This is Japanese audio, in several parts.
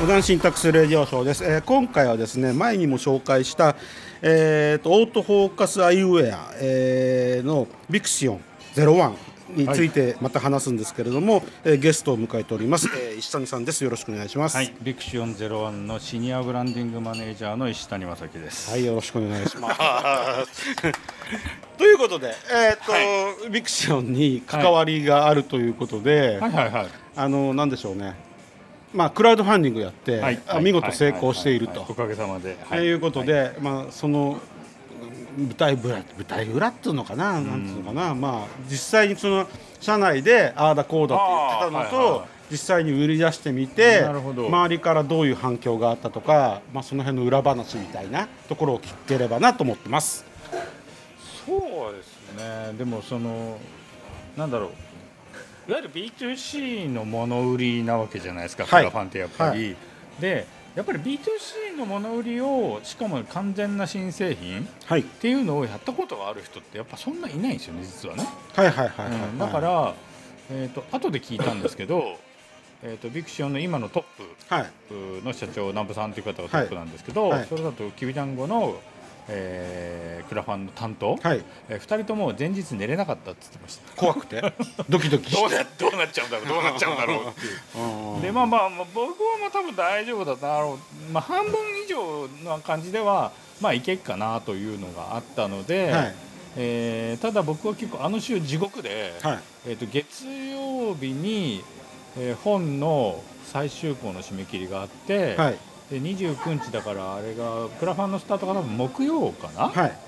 Modern Syntax Radio Show です、えー今回はですね前にも紹介した、えーとオートフォーカスアイウェア、えーの ViXion。01についてまた話すんですけれども、えーゲストを迎えております、えー石谷さんです。よろしくお願いします。はい、 ViXion ゼロワンのシニアブランディングマネージャーの石谷正樹です。はいよろしくお願いします。ということで、えーと ViXion に関わりがあるということで、はい。はいはい。あのなんでしょうね。まあクラウドファンディングやって、はい。あ見事成功していると、おかげさまで。ということで、まあその舞台裏舞台裏っていうのかな、なんていうのかな、まあ実際にその社内でああだこうだって言ってたのと、はいはいはい実際に売り出してみて周りからどういう反響があったとか、まあその辺の裏話みたいなところを聞ければなと思ってます。そうですね。でもそのなんだろう。いわゆる B2C の物売りなわけじゃないですか、はいクラファンってやっぱり。はで、やっぱり B2C の物売りをしかも完全な新製品っはい。ていうのをやったことがある人ってやっぱそんないないんですよね実はね。はいはいはいはい、はい。うんだから、えー、と後で聞いたんですけど、えー、とビクシオンの今のトップはい。の社長南部さんという方がトップなんですけど、それだときびだんごの、えークラファンの担当、はい。えー、2人とも前日寝れなかったって言ってました。怖くて？ドキドキどうなどうなっちゃうんだろうどうなっちゃうんだろうっていう。うん。でまあまあまあ僕はまあ多分大丈夫だだろう、まあ、半分以上の感じではまあいけっかなというのがあったので、はい。えーただ僕は結構あの週地獄で、はい。えー、と月曜日に、えー本の最終稿の締め切りがあって、はいで29日だからあれがクラファンのスタートが多分木曜かな、はい。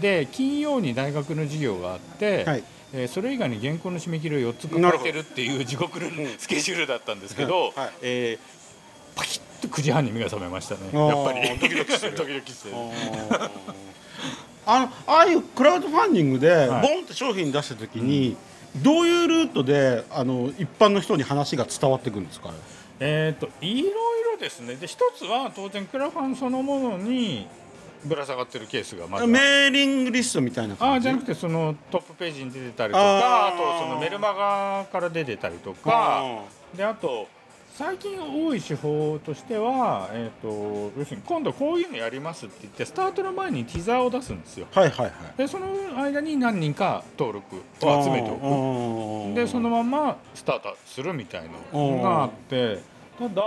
で金曜に大学の授業があって、はい。えーそれ以外に原稿の締め切りを4つ抱えてるっていう地獄のスケジュールだったんですけど、はい。えーパキッと9時半に目が覚めましたねやっぱり。ドキドキしてる。ドキドキしてる。あのああいうクラウドファンディングではい。ボンって商品出した時に、どういうルートであの一般の人に話が伝わってくるんですか？えー、といろいろですね。で一つは当然クラファンそのものにぶら下がってるケースがまずメーリングリストみたいなあ感じ？ーじゃなくてそのトップページに出てたりとあかあー。とそのメルマガから出てたりとかであと最近多い手法としては、えー、と要するに今度こういうのやりますって言ってスタートの前にティザーを出すんですよ。はいはいはい。でその間に何人か登録を集めておく。くでそのままスタートするみたいのがあってただ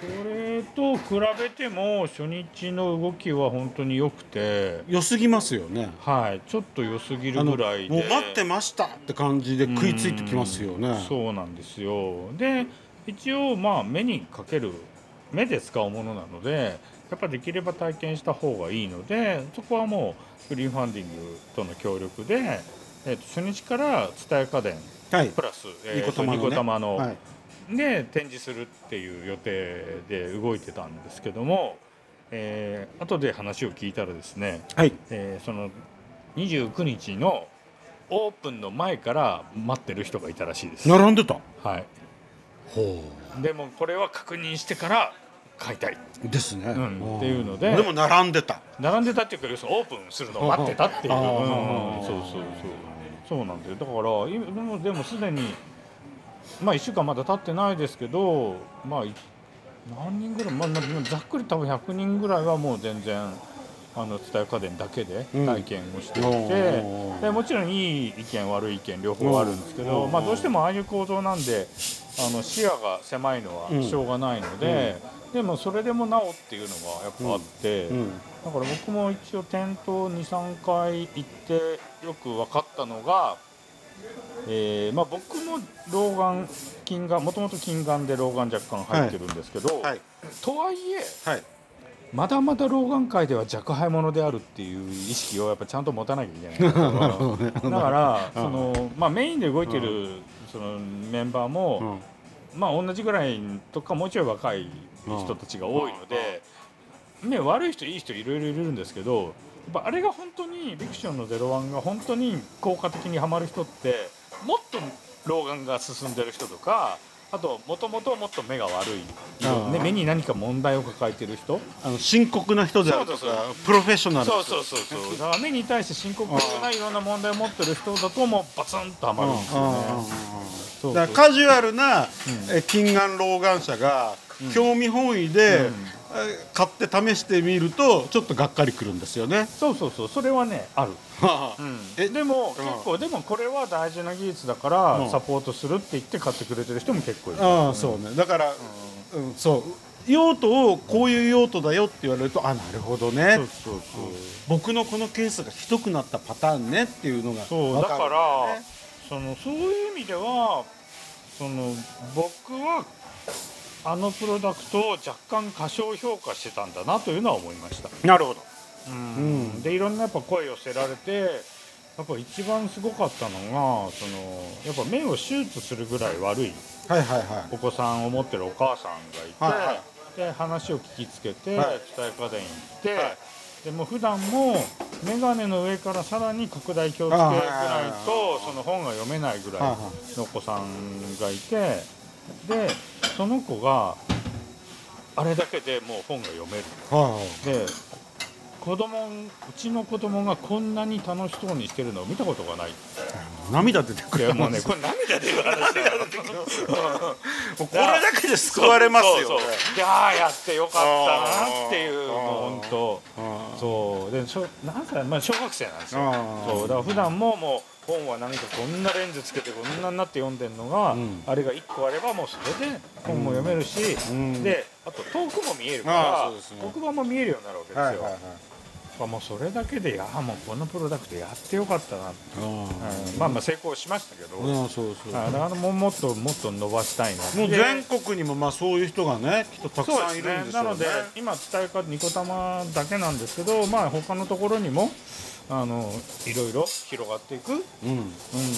それと比べても初日の動きは本当に良くて。良すぎますよね。はい。ちょっと良すぎるぐらいで。もう待ってましたって感じで食いついてきますよね。そうなんですよ。で一応まあ目にかける目で使うものなのでやっぱできれば体験した方がいいのでそこはもうグリーンファンディングとの協力で、えー、と初日から蔦屋家電はい。プラス、えーニコタマのね。ニコタマのはいで展示するっていう予定で動いてたんですけども、えー後で話を聞いたらですね、はい。えーその29日のオープンの前から待ってる人がいたらしいです。並んでた？はい、ほでもこれは確認してから買いたい。うですね、うんっていうのででも並んでた。並んでたっていうか要するにオー。プンするのを待ってたっていう、うんうんそうそうそう。そうなんだよ。だから今でもでもすでにまあ1週間まだ経ってないですけどまあい何人ぐらい、まあ、まあざっくり多分100人ぐらいはもう全然あの伝え家電だけでうん。体験をしていて、おーでもちろんいい意見悪い意見両方あるんですけど、うん。まあ、どうしてもああいう構造なんであの視野が狭いのはしょうがないので、でもそれでもなおっていうのがやっぱあって。うん。だから僕も一応店頭23回行ってよく分かったのが、えーまあ、僕も老眼近眼もともと近眼で老眼若干入ってるんですけど、はい。とはいえはい。まだまだ老眼界では若輩者であるっていう意識をやっぱちゃんと持たなきゃいけない。だからその、まあ、メインで動いてるそのメンバーも、まあ、同じぐらいとかもうちょい若い人たちが多いので、ね、悪い人いい人いろいろいるんですけどぱあれが本当にビクションの「01」が本当に効果的にはまる人ってもっと老眼が進んでる人とかあともともともっと目が悪い、ね、目に何か問題を抱えてる人。あの深刻な人であるとかプロフェッショナルそうそうそうそう。だから目に対して深刻ないろんな問題を持ってる人だともうバツンとはまるんですよね。だからカジュアルな、え近眼老眼者が、興味本位で、買って試してみるとちょっとがっかりくるんですよね。そうそうそうそれはねある、え？でもうん。結構でもこれは大事な技術だからうん。サポートするって言って買ってくれてる人も結構いる。ああそうね。だから、うん。そう。用途をこういう用途だよって言われるとあなるほどね。そうそうそう。僕のこのケースがひどくなったパターンねっていうのがそうだから、ねそのそういう意味ではその僕はあのプロダクトを若干過小評価してたんだなというのは思いました、なるほど。うん。でいろんなやっぱ声寄せられてやっぱ一番すごかったのがそのやっぱ目を手術するぐらい悪いお子さんを持ってるお母さんがいて、はいはで話を聞きつけて、はい。伝え家電行って、はい。でも普段も眼鏡の上からさらに拡大鏡つけぐらいとその本が読めないぐらいのお子さんがいてでその子があれだけでもう本が読める。いはいはい。で子供うちの子供がこんなに楽しそうにしてるのを見たことがない。涙出てくる。もうねこれ涙出る話だよ。これだけで救われますよ。いやーやってよかったなっていうもう本当そう。でしょなんかまあ小学生なんですよ。そう。だから普段ももう本は何かこんなレンズつけてこんなになって読んでるのが、うん。あれが1個あればもうそれで本も読めるし、うん。であと遠くも見えるかあらね。黒板も見えるようになるわけですよ、はいはいはい。まあもうそれだけでいやーもうこのプロダクトやってよかったな、あうん。まあまあ成功しましたけど、ーうんそうそう。はい。だからもうもっともっと伸ばしたいなもうで全国にもまあそういう人がねきっとたくさんいるんですよね。なので今伝え方ニコタマだけなんですけどまあ他のところにもあのいろいろ広がっていく、うん。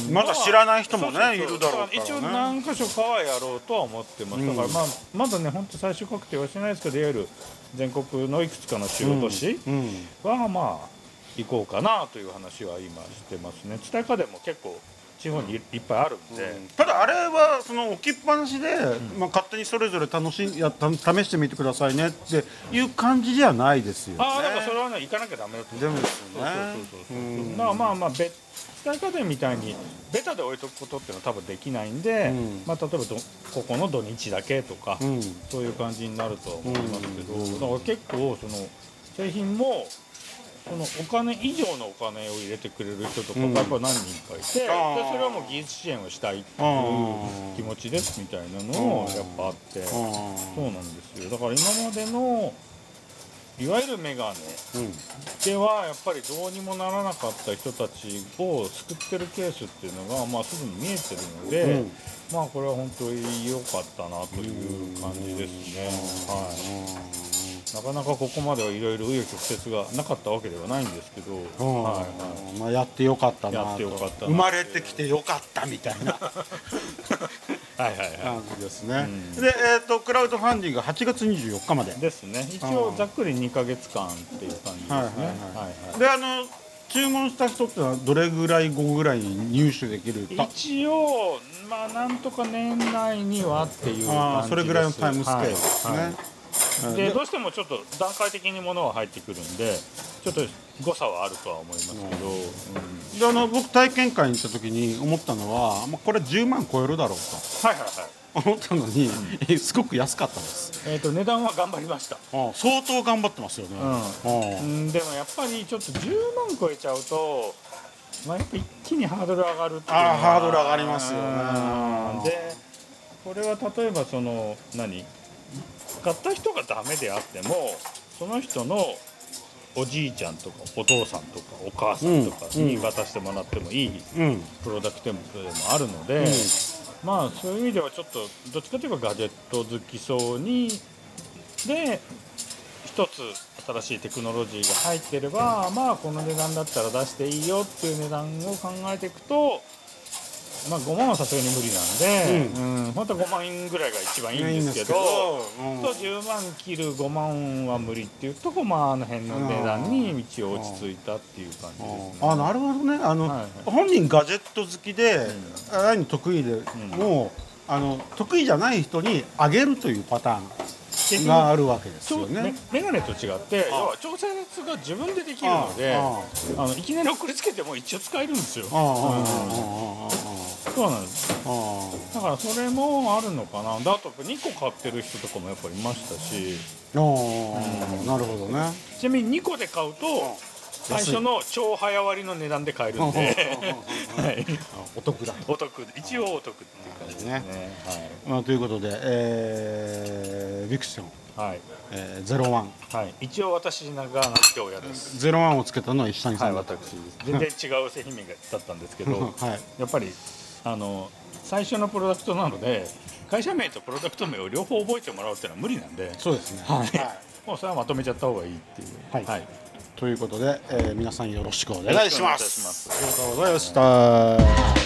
うん。まだ知らない人もねそうそうそう。いるだろうからね。一応何箇所かはやろうとは思ってます、うん。だからまあまだね本当最終確定はしてないですけどいわゆる全国のいくつかの主要都市うん。はまあ行こうかなという話は今してますね。伝え方でも結構地方にいいっぱいあるんで、ただあれはその置きっぱなしで、まあ、勝手にそれぞれ楽しんやた試してみてくださいねっていう感じじゃないですよ。ね。ああだからそれはね行かなきゃダメだと思う。ですよねまあまあまあべ伝え家電みたいにベタで置いとくことっていうのは多分できないんで、うん。まあ、例えばどここの土日だけとか、うん。そういう感じになるとは思いますけど、うん。だから結構その製品もそのお金以上のお金を入れてくれる人とかがうんやっぱ何人かいて、でそれはもう技術支援をしたいっていあうー気持ちですみたいなのをやっぱあって、そうなんですよ。だから今までのいわゆるメガネうん。ではやっぱりどうにもならなかった人たちを救ってるケースっていうのが、まあ、すでに見えてるので、うん。まあこれは本当に良かったなという感じですね。はい、なかなかここまではいろいろ紆余曲折がなかったわけではないんですけど、うん。はいはい。まあ、やってよかったなやってよかったな。生まれてきてよかったみたいな。はいはいは感じですね、うん。で、えー、とクラウドファンディングが8月24日まで。い。ですね。一応ざっくり2ヶ月間っていう感じですね。はいはいはい。はいはい。であの注文した人ってのはどれぐらい後ぐらいに入手できるた一応まあなんとか年内にはっていう感じです。あーそれぐらいのタイムスケールですね、はいはい。うんでどうしてもちょっと段階的に物は入ってくるんでちょっと誤差はあるとは思いますけど、うん。であの僕体験会に行った時に思ったのは、まあ、これ10万超えるだろうはいはいはい。と思ったのに、えすごく安かったです。えー、と値段は頑張りました、あ相当頑張ってますよね、ううんん、でもやっぱりちょっと10万超えちゃうと、まあ、やっぱ一気にハードル上がるっていうあーハードル上がりますよね。うん。でこれは例えばその何？買った人がダメであってもその人のおじいちゃんとかお父さんとかお母さんとかに渡してもらってもいいうん。プロダクトでもあるので、うん。まあそういう意味ではちょっとどっちかというとガジェット好きそうにで一つ新しいテクノロジーが入ってればまあこの値段だったら出していいよっていう値段を考えていくとまあ5万はさすがに無理なんで、うん。本当は5万円ぐらいが一番いいんですけどうんと10万切る5万は無理っていうとこまああの辺の値段に一応落ち着いたっていう感じですね。あなるほどね。あの、はいはい。本人ガジェット好きで、あらゆる得意で、もうあの得意じゃない人にあげるというパターンがあるわけですよね。メガネと違って要は調節が自分でできるのでああのいきなり送りつけても一応使えるんですよ。そうなんです。だからそれもあるのかな。であと2個買ってる人とかもやっぱりいましたし。ああなるほどね。ちなみに2個で買うと最初の超早割りの値段で買えるんで、はい、お得だ。お得。一応お得っていう感じですね。まあ、ということで、えー、ビクション、はい、えー、ゼロワン。はい。はい、一応私が名付け親です。ゼロワンをつけたのは石谷はいさんだった。私です。全然違う製品名だったんですけど。はい。やっぱりあの最初のプロダクトなので会社名とプロダクト名を両方覚えてもらうっていうのは無理なんでそうですね。はいもうそれはまとめちゃった方がいいっていうはいはい、ということで、えー、皆さんよろしくお願いします。ありがとうございました。